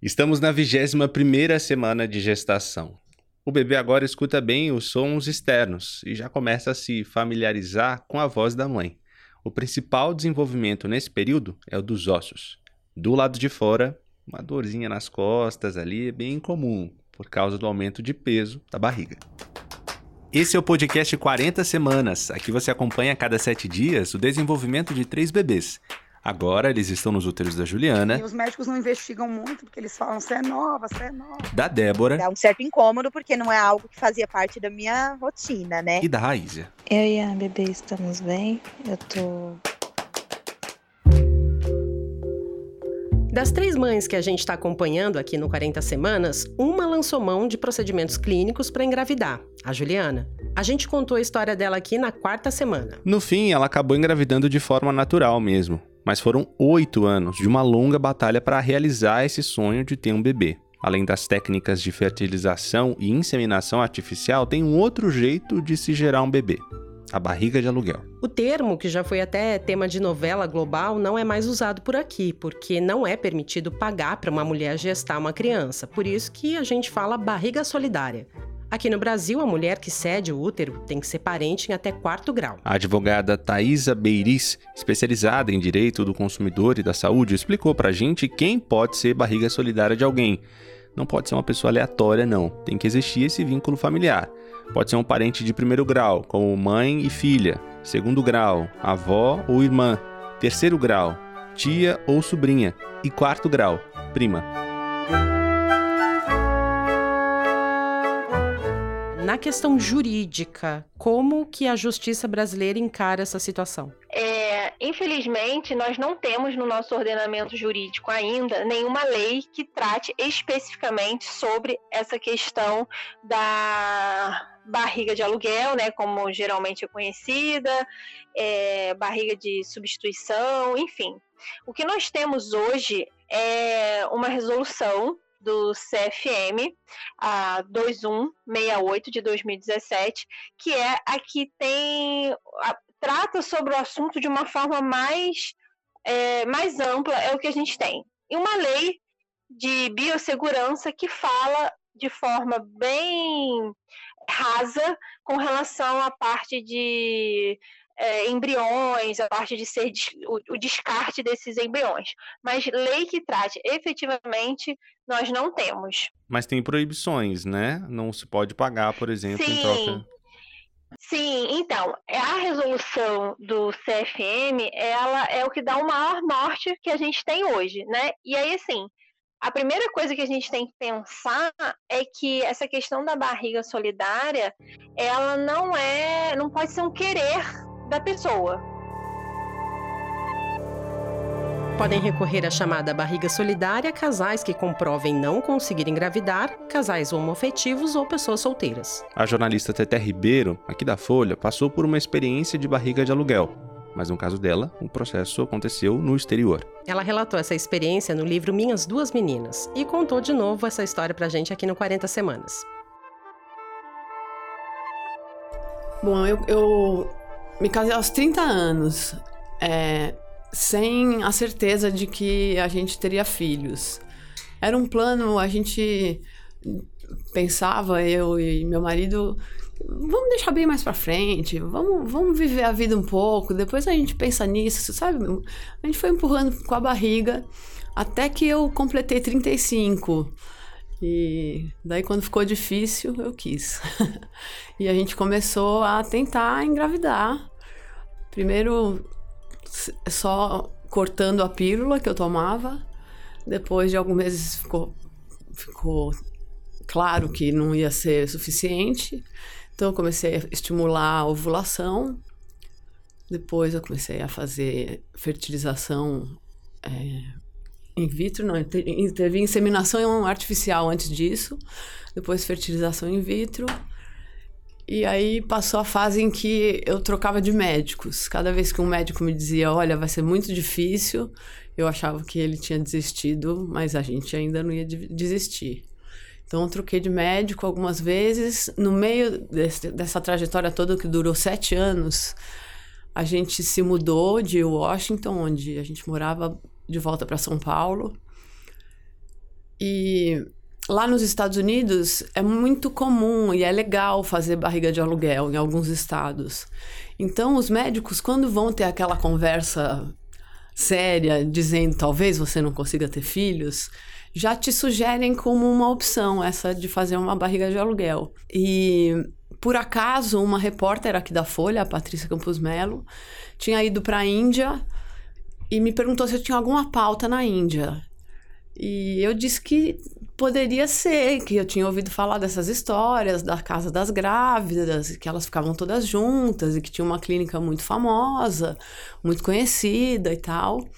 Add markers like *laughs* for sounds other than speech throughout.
Estamos na 21 semana de gestação. O bebê agora escuta bem os sons externos e já começa a se familiarizar com a voz da mãe. O principal desenvolvimento nesse período é o dos ossos. Do lado de fora, uma dorzinha nas costas ali é bem comum, por causa do aumento de peso da barriga. Esse é o podcast 40 Semanas. Aqui você acompanha a cada sete dias o desenvolvimento de três bebês. Agora eles estão nos úteros da Juliana. E os médicos não investigam muito, porque eles falam, você é nova, você é nova. Da Débora. Dá um certo incômodo, porque não é algo que fazia parte da minha rotina, né? E da Raíza. Eu e a bebê estamos bem. Eu tô Das três mães que a gente está acompanhando aqui no 40 Semanas, uma lançou mão de procedimentos clínicos para engravidar, a Juliana. A gente contou a história dela aqui na quarta semana. No fim, ela acabou engravidando de forma natural mesmo mas foram oito anos de uma longa batalha para realizar esse sonho de ter um bebê. Além das técnicas de fertilização e inseminação artificial, tem um outro jeito de se gerar um bebê. A barriga de aluguel. O termo, que já foi até tema de novela global, não é mais usado por aqui, porque não é permitido pagar para uma mulher gestar uma criança. Por isso que a gente fala barriga solidária. Aqui no Brasil, a mulher que cede o útero tem que ser parente em até quarto grau. A advogada Thaisa Beiris, especializada em direito do consumidor e da saúde, explicou pra gente quem pode ser barriga solidária de alguém. Não pode ser uma pessoa aleatória, não. Tem que existir esse vínculo familiar. Pode ser um parente de primeiro grau, como mãe e filha. Segundo grau, avó ou irmã. Terceiro grau, tia ou sobrinha. E quarto grau, prima. Na questão jurídica, como que a justiça brasileira encara essa situação? É, infelizmente, nós não temos no nosso ordenamento jurídico ainda nenhuma lei que trate especificamente sobre essa questão da barriga de aluguel, né, como geralmente é conhecida, é, barriga de substituição, enfim. O que nós temos hoje é uma resolução do CFM, a 2168 de 2017, que é a que tem a, trata sobre o assunto de uma forma mais é, mais ampla, é o que a gente tem. E uma lei de biossegurança que fala de forma bem rasa com relação à parte de é, embriões, a parte de ser o, o, descarte desses embriões. Mas lei que trate efetivamente, nós não temos. Mas tem proibições, né? Não se pode pagar, por exemplo, Sim. em troca. Sim, então, a resolução do CFM, ela é o que dá o maior norte que a gente tem hoje, né? E aí, assim, a primeira coisa que a gente tem que pensar é que essa questão da barriga solidária, ela não é, não pode ser um querer da pessoa. Podem recorrer à chamada barriga solidária casais que comprovem não conseguir engravidar, casais homoafetivos ou pessoas solteiras. A jornalista Teté Ribeiro, aqui da Folha, passou por uma experiência de barriga de aluguel. Mas no caso dela, o processo aconteceu no exterior. Ela relatou essa experiência no livro Minhas Duas Meninas e contou de novo essa história pra gente aqui no 40 Semanas. Bom, eu, eu me casei aos 30 anos, é, sem a certeza de que a gente teria filhos. Era um plano, a gente pensava, eu e meu marido, vamos deixar bem mais para frente, vamos, vamos viver a vida um pouco, depois a gente pensa nisso, sabe? A gente foi empurrando com a barriga até que eu completei 35. E daí, quando ficou difícil, eu quis. *laughs* e a gente começou a tentar engravidar. Primeiro, só cortando a pílula que eu tomava. Depois de alguns meses, ficou, ficou claro que não ia ser suficiente. Então, eu comecei a estimular a ovulação. Depois, eu comecei a fazer fertilização. É, in vitro, não, teve inseminação artificial antes disso, depois fertilização in vitro. E aí passou a fase em que eu trocava de médicos. Cada vez que um médico me dizia, olha, vai ser muito difícil, eu achava que ele tinha desistido, mas a gente ainda não ia desistir. Então eu troquei de médico algumas vezes. No meio desse, dessa trajetória toda, que durou sete anos, a gente se mudou de Washington, onde a gente morava de volta para São Paulo. E lá nos Estados Unidos é muito comum e é legal fazer barriga de aluguel em alguns estados. Então, os médicos, quando vão ter aquela conversa séria, dizendo talvez você não consiga ter filhos, já te sugerem como uma opção essa de fazer uma barriga de aluguel. E por acaso, uma repórter aqui da Folha, a Patrícia Campos Melo, tinha ido para a Índia e me perguntou se eu tinha alguma pauta na Índia. E eu disse que poderia ser, que eu tinha ouvido falar dessas histórias da casa das grávidas, que elas ficavam todas juntas e que tinha uma clínica muito famosa, muito conhecida e tal.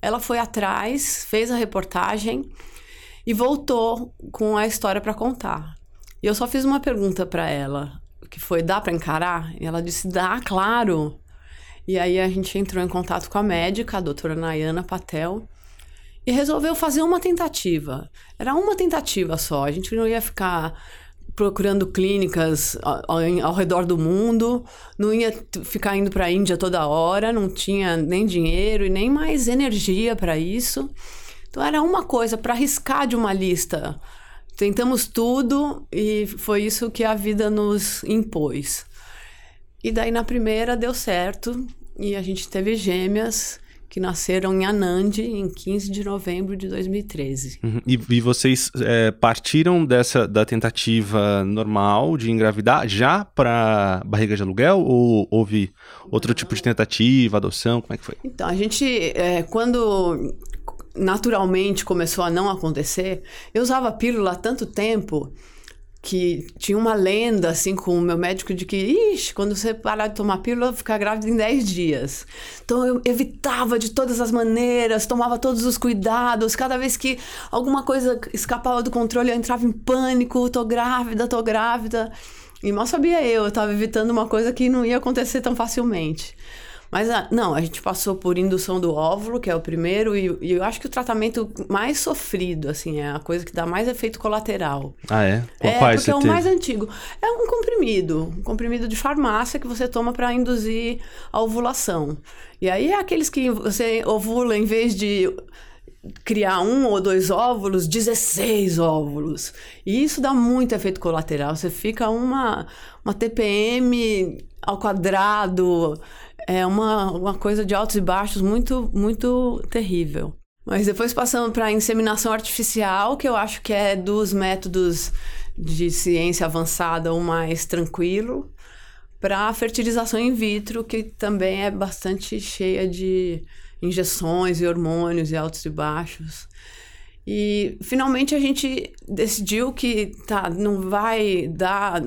Ela foi atrás, fez a reportagem e voltou com a história para contar. E eu só fiz uma pergunta para ela, que foi: dá para encarar? E ela disse: dá, claro. E aí a gente entrou em contato com a médica, a doutora Nayana Patel, e resolveu fazer uma tentativa. Era uma tentativa só. A gente não ia ficar procurando clínicas ao, ao redor do mundo, não ia ficar indo para a Índia toda hora, não tinha nem dinheiro e nem mais energia para isso. Então era uma coisa para arriscar de uma lista. Tentamos tudo e foi isso que a vida nos impôs. E daí na primeira deu certo e a gente teve gêmeas que nasceram em Anand em 15 de novembro de 2013. Uhum. E, e, vocês é, partiram dessa da tentativa normal de engravidar já para barriga de aluguel ou houve outro tipo de tentativa, adoção? Como é que foi? Então, a gente, é, quando naturalmente começou a não acontecer, eu usava pílula há tanto tempo que tinha uma lenda, assim, com o meu médico de que, ixi, quando você parar de tomar pílula, ficar grávida em 10 dias. Então eu evitava de todas as maneiras, tomava todos os cuidados. Cada vez que alguma coisa escapava do controle, eu entrava em pânico: tô grávida, tô grávida. E mal sabia eu, eu tava evitando uma coisa que não ia acontecer tão facilmente. Mas ah, não, a gente passou por indução do óvulo, que é o primeiro, e, e, eu acho que o tratamento mais sofrido, assim, é a coisa que dá mais efeito colateral. Ah, é? Qual é, porque é o teve? mais antigo. É um comprimido, um comprimido de farmácia que você toma para induzir a ovulação. E aí é aqueles que você ovula em vez de criar um ou dois óvulos, 16 óvulos. E isso dá muito efeito colateral. Você fica uma, uma TPM ao quadrado, é uma, uma coisa de altos e baixos muito, muito terrível. Mas depois passando para a inseminação artificial, que eu acho que é dos métodos de ciência avançada o mais tranquilo, para a fertilização in vitro, que também é bastante cheia de injeções e hormônios e altos e baixos. E finalmente a gente decidiu que tá, não vai dar,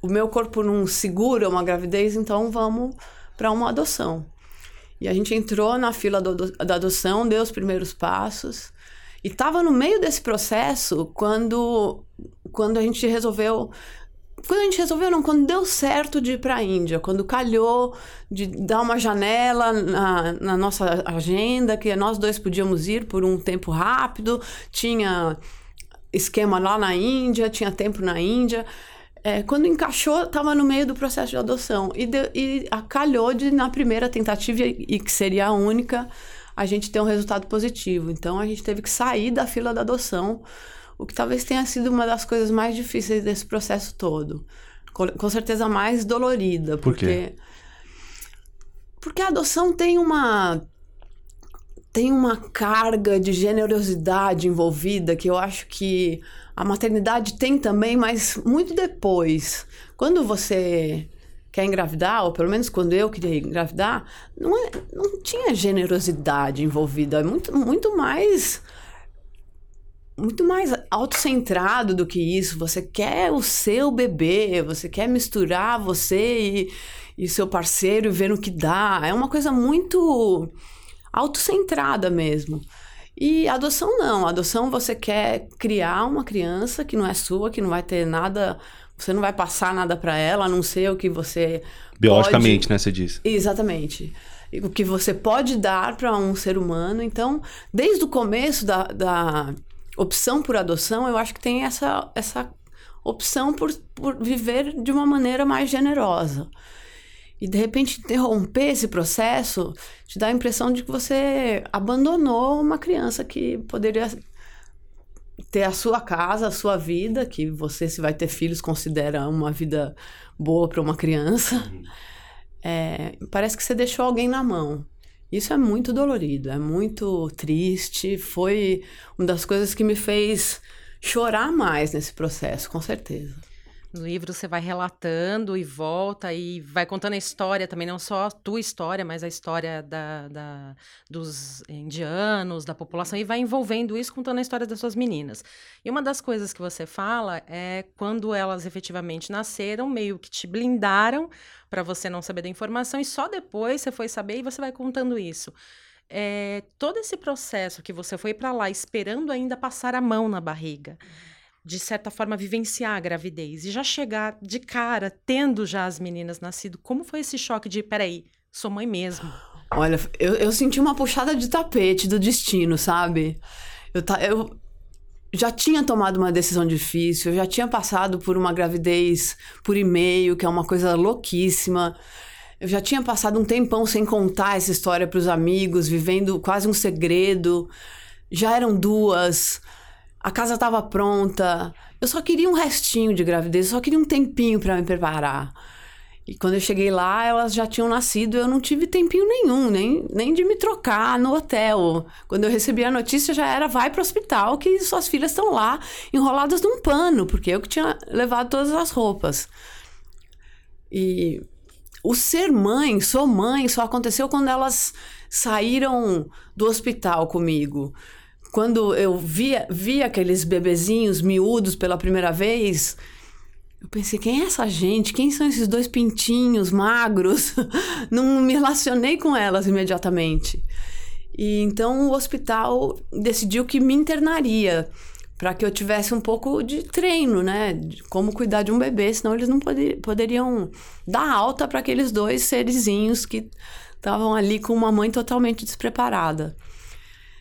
o meu corpo não segura uma gravidez, então vamos para uma adoção. E a gente entrou na fila do, da adoção, deu os primeiros passos. E estava no meio desse processo quando, quando a gente resolveu. Quando a gente resolveu, não, quando deu certo de ir para a Índia, quando calhou de dar uma janela na, na nossa agenda, que nós dois podíamos ir por um tempo rápido, tinha esquema lá na Índia, tinha tempo na Índia. É, quando encaixou, estava no meio do processo de adoção. E, de, e calhou de, na primeira tentativa, e que seria a única, a gente ter um resultado positivo. Então, a gente teve que sair da fila da adoção, o que talvez tenha sido uma das coisas mais difíceis desse processo todo. Com, com certeza mais dolorida. Por porque, quê? Porque a adoção tem uma tem uma carga de generosidade envolvida que eu acho que a maternidade tem também, mas muito depois. Quando você quer engravidar, ou pelo menos quando eu queria engravidar, não, é, não tinha generosidade envolvida. É muito, muito mais. Muito mais autocentrado do que isso. Você quer o seu bebê, você quer misturar você e, e seu parceiro e ver no que dá. É uma coisa muito autocentrada mesmo. E adoção não. Adoção você quer criar uma criança que não é sua, que não vai ter nada. Você não vai passar nada para ela, a não ser o que você. Biologicamente, pode... né? Você diz. Exatamente. O que você pode dar para um ser humano. Então, desde o começo da, da opção por adoção, eu acho que tem essa, essa opção por, por viver de uma maneira mais generosa. E de repente interromper esse processo te dá a impressão de que você abandonou uma criança que poderia ter a sua casa, a sua vida, que você, se vai ter filhos, considera uma vida boa para uma criança. Uhum. É, parece que você deixou alguém na mão. Isso é muito dolorido, é muito triste. Foi uma das coisas que me fez chorar mais nesse processo, com certeza. No livro você vai relatando e volta e vai contando a história também, não só a tua história, mas a história da, da, dos indianos, da população, e vai envolvendo isso contando a história das suas meninas. E uma das coisas que você fala é quando elas efetivamente nasceram, meio que te blindaram para você não saber da informação, e só depois você foi saber e você vai contando isso. É, todo esse processo que você foi para lá esperando ainda passar a mão na barriga de certa forma, vivenciar a gravidez e já chegar de cara, tendo já as meninas nascido, como foi esse choque de, peraí, sou mãe mesmo? Olha, eu, eu senti uma puxada de tapete do destino, sabe? Eu, ta, eu já tinha tomado uma decisão difícil, eu já tinha passado por uma gravidez por e-mail, que é uma coisa louquíssima. Eu já tinha passado um tempão sem contar essa história para os amigos, vivendo quase um segredo. Já eram duas a casa estava pronta. Eu só queria um restinho de gravidez, eu só queria um tempinho para me preparar. E quando eu cheguei lá, elas já tinham nascido, eu não tive tempinho nenhum, nem, nem de me trocar no hotel. Quando eu recebi a notícia, já era vai para o hospital, que suas filhas estão lá enroladas num pano, porque eu que tinha levado todas as roupas. E o ser mãe, sou mãe, só aconteceu quando elas saíram do hospital comigo quando eu via, via aqueles bebezinhos miúdos pela primeira vez, eu pensei, quem é essa gente? Quem são esses dois pintinhos magros? *laughs* Não me relacionei com elas imediatamente. E então o hospital decidiu que me internaria para que eu tivesse um pouco de treino, né? De como cuidar de um bebê, senão eles não poder, poderiam dar alta para aqueles dois serizinhos que estavam ali com uma mãe totalmente despreparada.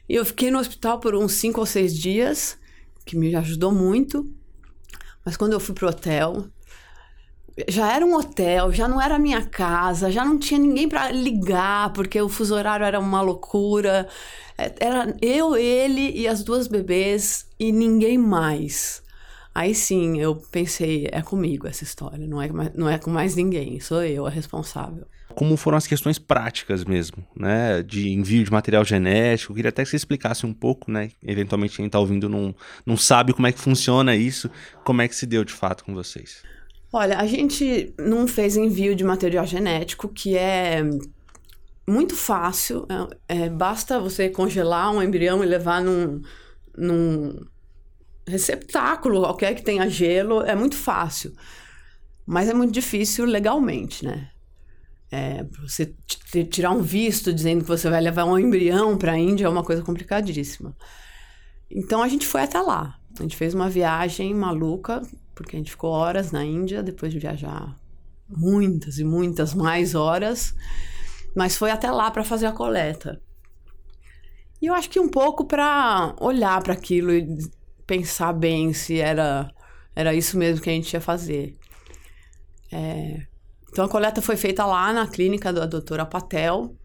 E eu fiquei no hospital por uns cinco ou seis dias, que me ajudou muito. Mas quando eu fui pro hotel, já era um hotel, já não era minha casa, já não tinha ninguém para ligar, porque o fuso horário era uma loucura. É, era eu, ele e as duas bebês e ninguém mais. Aí sim, eu pensei, é comigo essa história, não é, não é com mais ninguém, sou eu a responsável como foram as questões práticas mesmo, né? De envio de material genético. Eu queria até que você explicasse um pouco, né? Eventualmente quem está ouvindo não, não sabe como é que funciona isso, como é que se deu de fato com vocês. Olha, a gente não fez envio de material genético, que é muito fácil. É, é, basta você congelar um embrião e levar num, num receptáculo qualquer que tenha gelo. É muito fácil. Mas é muito difícil legalmente, né? É, você tirar um visto dizendo que você vai levar um embrião para a Índia é uma coisa complicadíssima. Então a gente foi até lá. A gente fez uma viagem maluca, porque a gente ficou horas na Índia depois de viajar muitas e muitas mais horas, mas foi até lá para fazer a coleta. E eu acho que um pouco para olhar para aquilo e pensar bem se era era isso mesmo que a gente ia fazer. É, então a coleta foi feita lá na clínica da doutora Patel.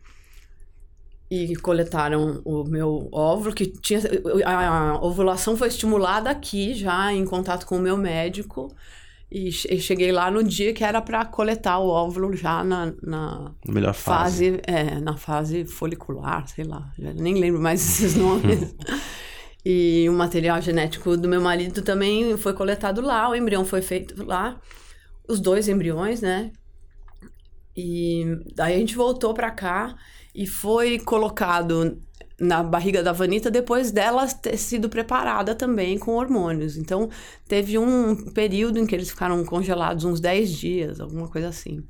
E coletaram o meu óvulo, que tinha. A ovulação foi estimulada aqui, já em contato com o meu médico. E cheguei lá no dia que era para coletar o óvulo já na, na melhor fase. fase. É, na fase folicular, sei lá. nem lembro mais *laughs* esses nomes. *laughs* e o material genético do meu marido também foi coletado lá, o embrião foi feito lá. Os dois embriões, né? E daí a gente voltou para cá e foi colocado na barriga da Vanita depois dela ter sido preparada também com hormônios. Então, teve um período em que eles ficaram congelados uns 10 dias, alguma coisa assim.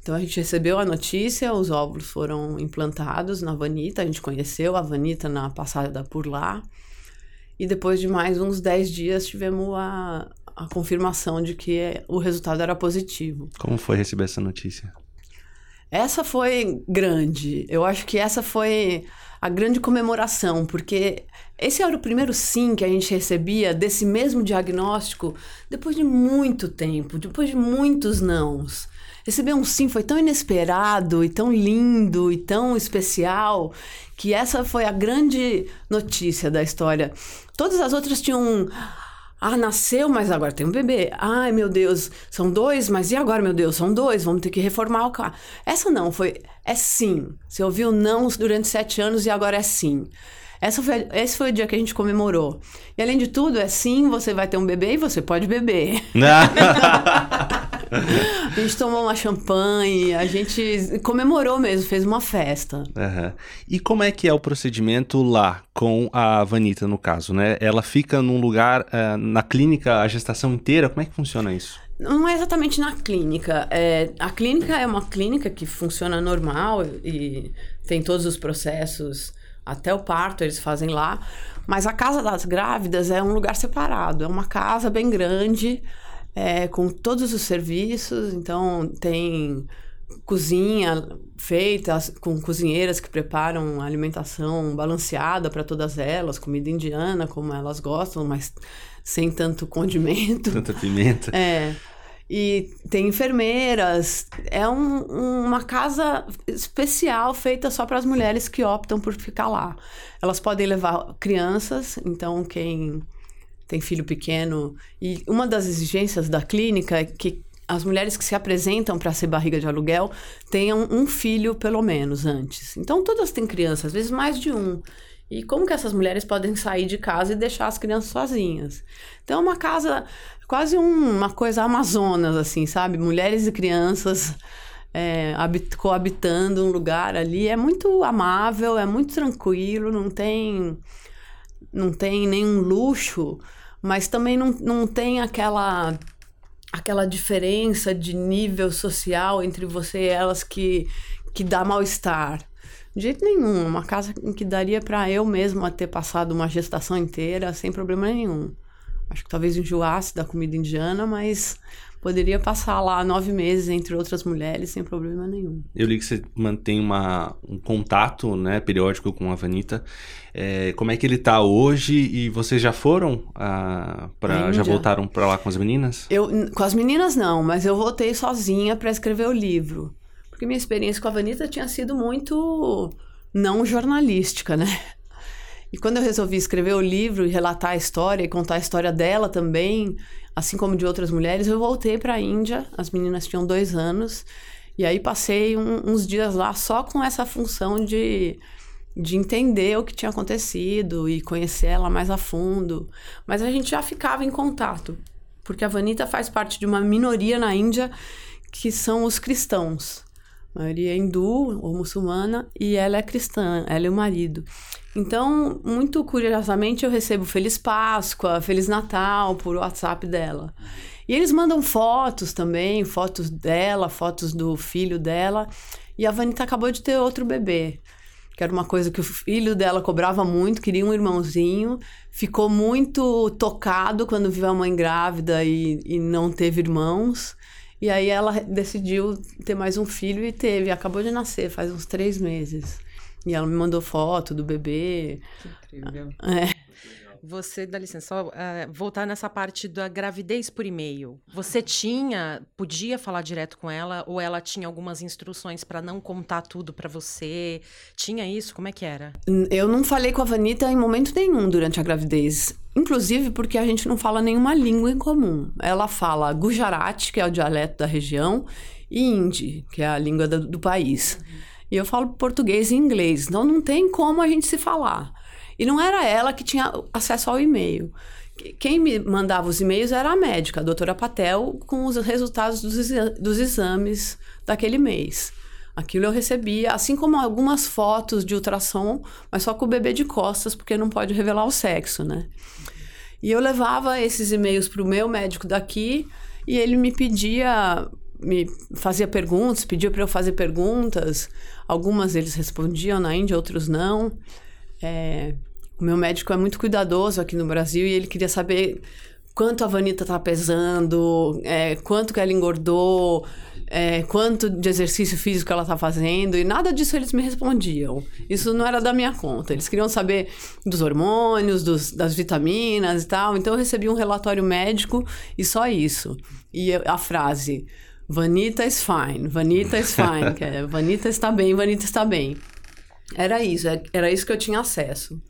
Então, a gente recebeu a notícia, os óvulos foram implantados na Vanita, a gente conheceu a Vanita na passada por lá. E depois de mais uns 10 dias, tivemos a, a confirmação de que o resultado era positivo. Como foi receber essa notícia? Essa foi grande. Eu acho que essa foi a grande comemoração, porque esse era o primeiro sim que a gente recebia desse mesmo diagnóstico depois de muito tempo, depois de muitos nãos. receber um sim foi tão inesperado e tão lindo e tão especial que essa foi a grande notícia da história. Todas as outras tinham ah, nasceu, mas agora tem um bebê. Ai, meu Deus, são dois, mas e agora, meu Deus? São dois, vamos ter que reformar o carro. Essa não, foi. É sim. Você ouviu não durante sete anos e agora é sim. Essa foi, esse foi o dia que a gente comemorou. E além de tudo, é sim, você vai ter um bebê e você pode beber. *laughs* *laughs* *laughs* a gente tomou uma champanhe, a gente comemorou mesmo, fez uma festa. Uhum. E como é que é o procedimento lá com a Vanita, no caso, né? Ela fica num lugar, uh, na clínica, a gestação inteira? Como é que funciona isso? Não é exatamente na clínica. É, a clínica é uma clínica que funciona normal e tem todos os processos até o parto eles fazem lá. Mas a casa das grávidas é um lugar separado, é uma casa bem grande é, com todos os serviços, então tem cozinha feita com cozinheiras que preparam alimentação balanceada para todas elas, comida indiana como elas gostam, mas sem tanto condimento. Tanta pimenta. É. E tem enfermeiras. É um, uma casa especial feita só para as mulheres que optam por ficar lá. Elas podem levar crianças, então quem tem filho pequeno. E uma das exigências da clínica é que as mulheres que se apresentam para ser barriga de aluguel tenham um filho pelo menos antes. Então todas têm crianças, às vezes mais de um. E como que essas mulheres podem sair de casa e deixar as crianças sozinhas? Então é uma casa quase um, uma coisa amazonas assim, sabe? Mulheres e crianças é, coabitando um lugar ali é muito amável, é muito tranquilo, não tem não tem nenhum luxo mas também não, não tem aquela aquela diferença de nível social entre você e elas que, que dá mal-estar. De jeito nenhum. Uma casa em que daria para eu mesma ter passado uma gestação inteira sem problema nenhum. Acho que talvez enjoasse da comida indiana, mas poderia passar lá nove meses entre outras mulheres sem problema nenhum. Eu li que você mantém uma, um contato né, periódico com a Vanita. É, como é que ele está hoje e vocês já foram ah, para já voltaram para lá com as meninas? Eu com as meninas não, mas eu voltei sozinha para escrever o livro, porque minha experiência com a Vanita tinha sido muito não jornalística, né? E quando eu resolvi escrever o livro e relatar a história e contar a história dela também, assim como de outras mulheres, eu voltei para a Índia. As meninas tinham dois anos. E aí passei um, uns dias lá só com essa função de, de entender o que tinha acontecido e conhecer ela mais a fundo. Mas a gente já ficava em contato, porque a Vanita faz parte de uma minoria na Índia que são os cristãos. Maioria é hindu ou muçulmana e ela é cristã, ela e o marido. Então, muito curiosamente, eu recebo Feliz Páscoa, Feliz Natal por WhatsApp dela. E eles mandam fotos também, fotos dela, fotos do filho dela. E a Vanita acabou de ter outro bebê, que era uma coisa que o filho dela cobrava muito, queria um irmãozinho. Ficou muito tocado quando viu a mãe grávida e, e não teve irmãos. E aí ela decidiu ter mais um filho e teve. Acabou de nascer, faz uns três meses. E ela me mandou foto do bebê. Que incrível. É. Você, dá licença, só uh, voltar nessa parte da gravidez por e-mail. Você tinha, podia falar direto com ela ou ela tinha algumas instruções para não contar tudo para você? Tinha isso? Como é que era? Eu não falei com a Vanita em momento nenhum durante a gravidez. Inclusive porque a gente não fala nenhuma língua em comum. Ela fala Gujarati, que é o dialeto da região, e Hindi, que é a língua do, do país. Uhum. E eu falo português e inglês, então não tem como a gente se falar. E não era ela que tinha acesso ao e-mail. Quem me mandava os e-mails era a médica, a doutora Patel, com os resultados dos, dos exames daquele mês. Aquilo eu recebia, assim como algumas fotos de ultrassom, mas só com o bebê de costas, porque não pode revelar o sexo, né? E eu levava esses e-mails para o meu médico daqui e ele me pedia me fazia perguntas, pedia para eu fazer perguntas. Algumas eles respondiam na Índia, outros não. É, o meu médico é muito cuidadoso aqui no Brasil e ele queria saber quanto a Vanita tá pesando, é, quanto que ela engordou, é, quanto de exercício físico ela tá fazendo, e nada disso eles me respondiam. Isso não era da minha conta. Eles queriam saber dos hormônios, dos, das vitaminas e tal. Então eu recebi um relatório médico e só isso. E a frase: Vanita is fine, Vanita is fine, que é, Vanita está bem, Vanita está bem. Era isso, é, era isso que eu tinha acesso.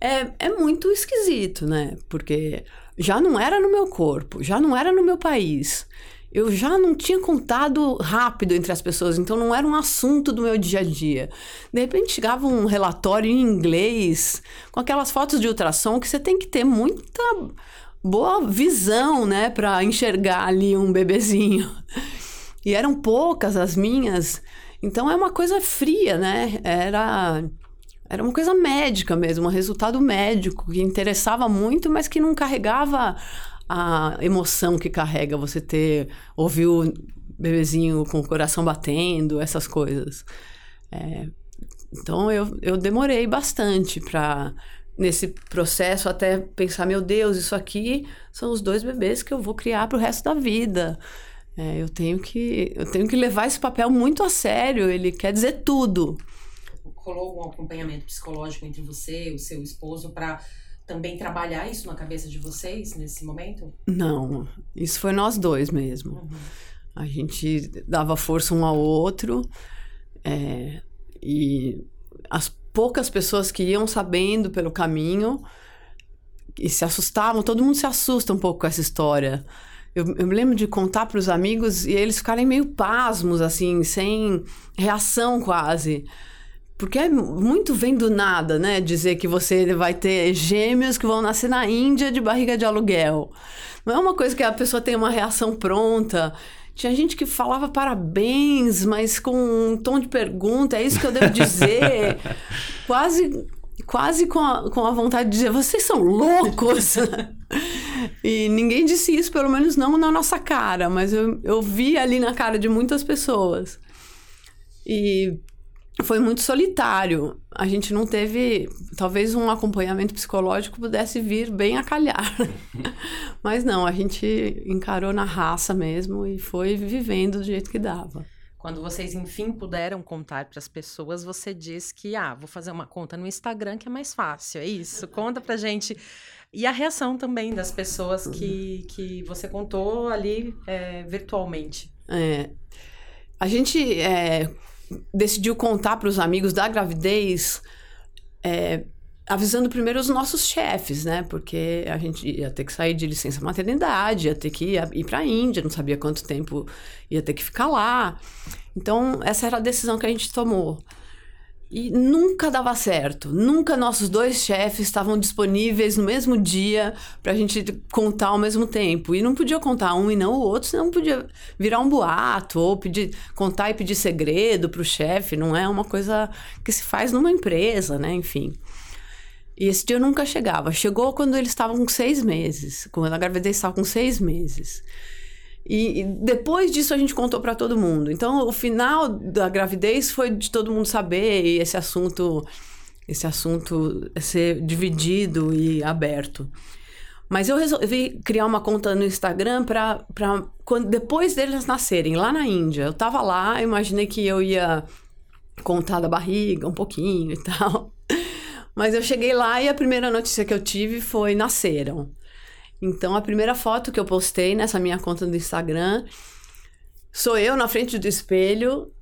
É, é muito esquisito, né? Porque já não era no meu corpo, já não era no meu país. Eu já não tinha contado rápido entre as pessoas, então não era um assunto do meu dia a dia. De repente chegava um relatório em inglês, com aquelas fotos de ultrassom que você tem que ter muita boa visão, né, para enxergar ali um bebezinho. E eram poucas as minhas, então é uma coisa fria, né? Era era uma coisa médica mesmo, um resultado médico que interessava muito, mas que não carregava a emoção que carrega você ter ouvir o bebezinho com o coração batendo, essas coisas. É, então eu, eu demorei bastante para nesse processo até pensar meu Deus isso aqui são os dois bebês que eu vou criar para o resto da vida é, eu tenho que eu tenho que levar esse papel muito a sério ele quer dizer tudo rolou um acompanhamento psicológico entre você e o seu esposo para também trabalhar isso na cabeça de vocês nesse momento? Não, isso foi nós dois mesmo. Uhum. A gente dava força um ao outro é, e as poucas pessoas que iam sabendo pelo caminho e se assustavam, todo mundo se assusta um pouco com essa história. Eu, eu me lembro de contar para os amigos e eles ficarem meio pasmos, assim, sem reação quase. Porque é muito vem do nada, né? Dizer que você vai ter gêmeos que vão nascer na Índia de barriga de aluguel. Não é uma coisa que a pessoa tem uma reação pronta. Tinha gente que falava parabéns, mas com um tom de pergunta, é isso que eu devo dizer? *laughs* quase quase com a, com a vontade de dizer, vocês são loucos! *laughs* e ninguém disse isso, pelo menos não na nossa cara, mas eu, eu vi ali na cara de muitas pessoas. E foi muito solitário. A gente não teve, talvez um acompanhamento psicológico pudesse vir bem a calhar. *laughs* Mas não, a gente encarou na raça mesmo e foi vivendo do jeito que dava. Quando vocês enfim puderam contar para as pessoas, você diz que ah, vou fazer uma conta no Instagram que é mais fácil. É isso. Conta pra gente. E a reação também das pessoas que, que você contou ali é, virtualmente. É, a gente é, decidiu contar para os amigos da gravidez, é, avisando primeiro os nossos chefes, né? Porque a gente ia ter que sair de licença maternidade, ia ter que ir, para a Índia, não sabia quanto tempo ia ter que ficar lá. Então, essa era a decisão que a gente tomou. E nunca dava certo. Nunca nossos dois chefes estavam disponíveis no mesmo dia para a gente contar ao mesmo tempo. E não podia contar um e não o outro, senão podia virar um boato ou pedir, contar e pedir segredo para o chefe. Não é uma coisa que se faz numa empresa, né? Enfim. E esse dia nunca chegava. Chegou quando eles estavam com seis meses. Quando a gravidez estava com seis meses. E, e, depois disso a gente contou para todo mundo. Então, o final da gravidez foi de todo mundo saber e esse assunto, esse assunto ser dividido e aberto. Mas eu resolvi criar uma conta no Instagram para depois deles nascerem, lá na Índia. Eu tava lá, imaginei que eu ia contar da barriga um pouquinho e tal. *laughs* Mas eu cheguei lá e a primeira notícia que eu tive foi nasceram. Então, a primeira foto que eu postei nessa minha conta do Instagram sou eu na frente do espelho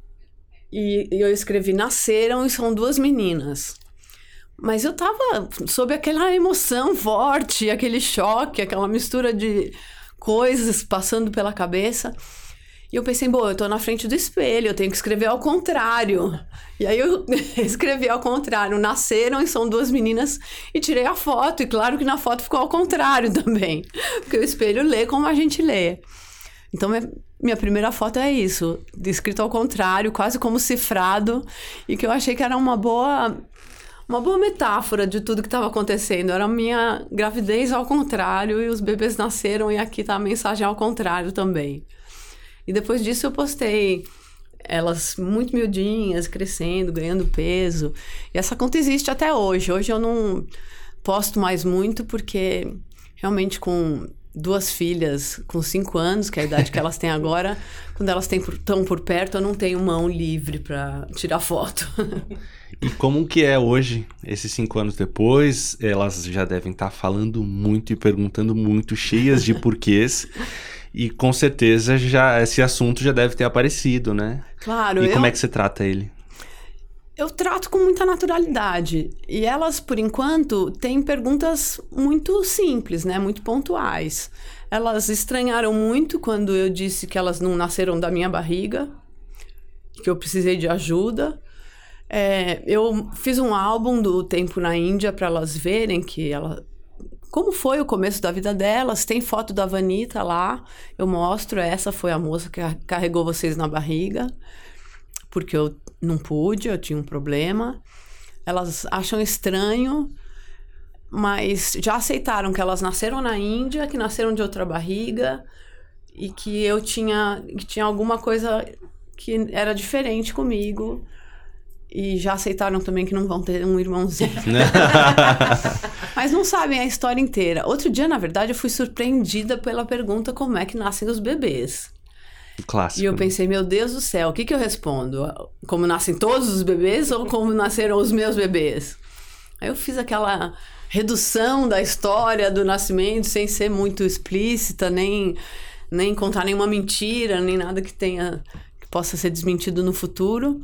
e, e eu escrevi: Nasceram e são duas meninas. Mas eu tava sob aquela emoção forte, aquele choque, aquela mistura de coisas passando pela cabeça. E eu pensei, bom, eu tô na frente do espelho, eu tenho que escrever ao contrário. E aí eu *laughs* escrevi ao contrário. Nasceram e são duas meninas e tirei a foto. E claro que na foto ficou ao contrário *laughs* também. Porque o espelho lê como a gente lê. Então, minha primeira foto é isso, escrito ao contrário, quase como cifrado, e que eu achei que era uma boa uma boa metáfora de tudo que estava acontecendo. Era a minha gravidez ao contrário e os bebês nasceram e aqui está a mensagem ao contrário também. E depois disso eu postei elas muito miudinhas, crescendo, ganhando peso. E essa conta existe até hoje. Hoje eu não posto mais muito porque realmente com duas filhas com cinco anos, que é a idade que elas têm agora, *laughs* quando elas estão por perto, eu não tenho mão livre para tirar foto. e como que é hoje, esses cinco anos depois? Elas já devem estar tá falando muito e perguntando muito, cheias de porquês. E com certeza já esse assunto já deve ter aparecido, né? Claro, E eu, como é que você trata ele? eu trato com muita naturalidade. E elas, por enquanto, têm perguntas muito simples, né? Muito pontuais. Elas estranharam muito quando eu disse que elas não nasceram da minha barriga, que eu precisei de ajuda. É, eu fiz um álbum do tempo na Índia para elas verem que ela como foi o começo da vida delas. Tem foto da Vanita lá, eu mostro. Essa foi a moça que car- carregou vocês na barriga, porque eu não pude, eu tinha um problema. Elas acham estranho, mas já aceitaram que elas nasceram na Índia, que nasceram de outra barriga e que eu tinha, que tinha alguma coisa que era diferente comigo. E já aceitaram também que não vão ter um irmãozinho. *laughs* *laughs* Mas não sabem a história inteira. Outro dia, na verdade, eu fui surpreendida pela pergunta como é que nascem os bebês. Clássico. E eu né? pensei, meu Deus do céu, o que, que eu respondo? Como nascem todos os bebês ou como nasceram os meus bebês? Aí eu fiz aquela redução da história do nascimento sem ser muito explícita, nem, nem contar nenhuma mentira, nem nada que tenha que possa ser desmentido no futuro.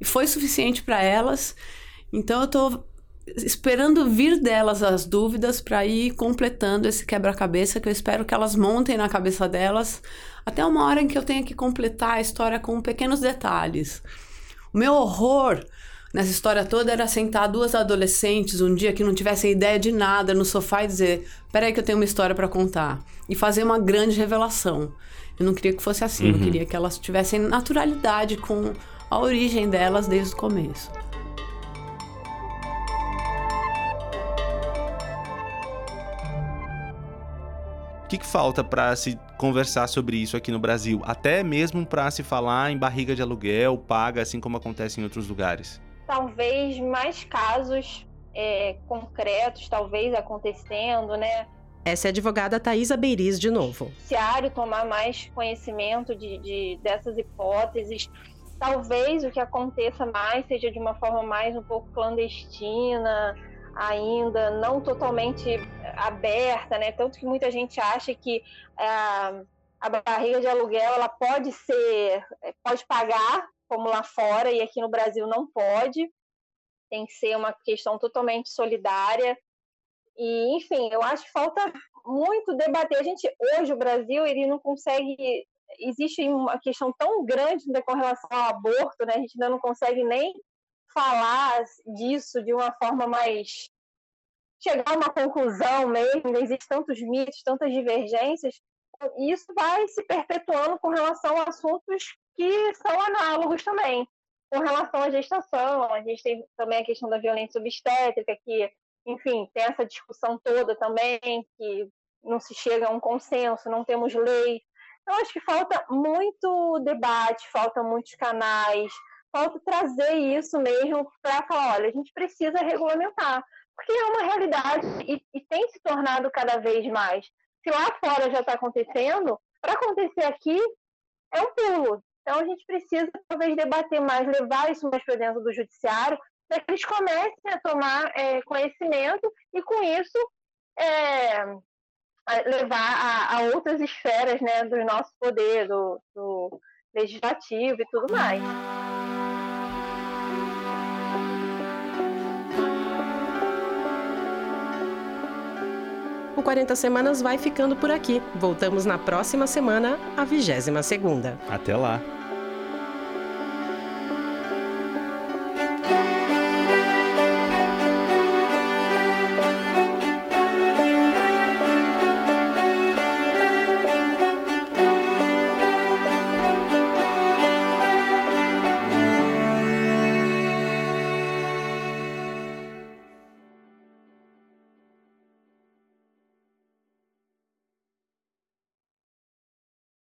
E foi suficiente para elas. Então eu tô esperando vir delas as dúvidas para ir completando esse quebra-cabeça que eu espero que elas montem na cabeça delas até uma hora em que eu tenha que completar a história com pequenos detalhes. O meu horror nessa história toda era sentar duas adolescentes um dia que não tivessem ideia de nada no sofá e dizer: peraí, que eu tenho uma história para contar. E fazer uma grande revelação. Eu não queria que fosse assim, eu queria que elas tivessem naturalidade com a origem delas desde o começo. O que, que falta para se conversar sobre isso aqui no Brasil? Até mesmo para se falar em barriga de aluguel, paga, assim como acontece em outros lugares. talvez mais casos é, concretos, talvez acontecendo, né? Essa é a advogada Thaisa Beiriz de novo. Judiciário tomar mais conhecimento de, de- dessas hipóteses. Talvez o que aconteça mais seja de uma forma mais um pouco clandestina, ainda não totalmente aberta, né? Tanto que muita gente acha que ah, a barriga de aluguel ela pode ser, pode pagar como lá fora e aqui no Brasil não pode. Tem que ser uma questão totalmente solidária. E, enfim, eu acho que falta muito debater. A gente, hoje, o Brasil, ele não consegue. Existe uma questão tão grande com relação ao aborto, né? A gente ainda não consegue nem falar disso de uma forma mais. chegar a uma conclusão mesmo. Existem tantos mitos, tantas divergências. E isso vai se perpetuando com relação a assuntos que são análogos também. Com relação à gestação, a gente tem também a questão da violência obstétrica, que, enfim, tem essa discussão toda também, que não se chega a um consenso, não temos lei. Então, acho que falta muito debate, falta muitos canais, falta trazer isso mesmo para falar, olha, a gente precisa regulamentar, porque é uma realidade e, e tem se tornado cada vez mais. Se lá fora já está acontecendo, para acontecer aqui é um pulo. Então, a gente precisa, talvez, debater mais, levar isso mais para dentro do judiciário, para que eles comecem a tomar é, conhecimento e, com isso, é, levar a, a outras esferas né, do nosso poder, do, do legislativo e tudo mais. O 40 Semanas vai ficando por aqui. Voltamos na próxima semana, a 22 segunda. Até lá.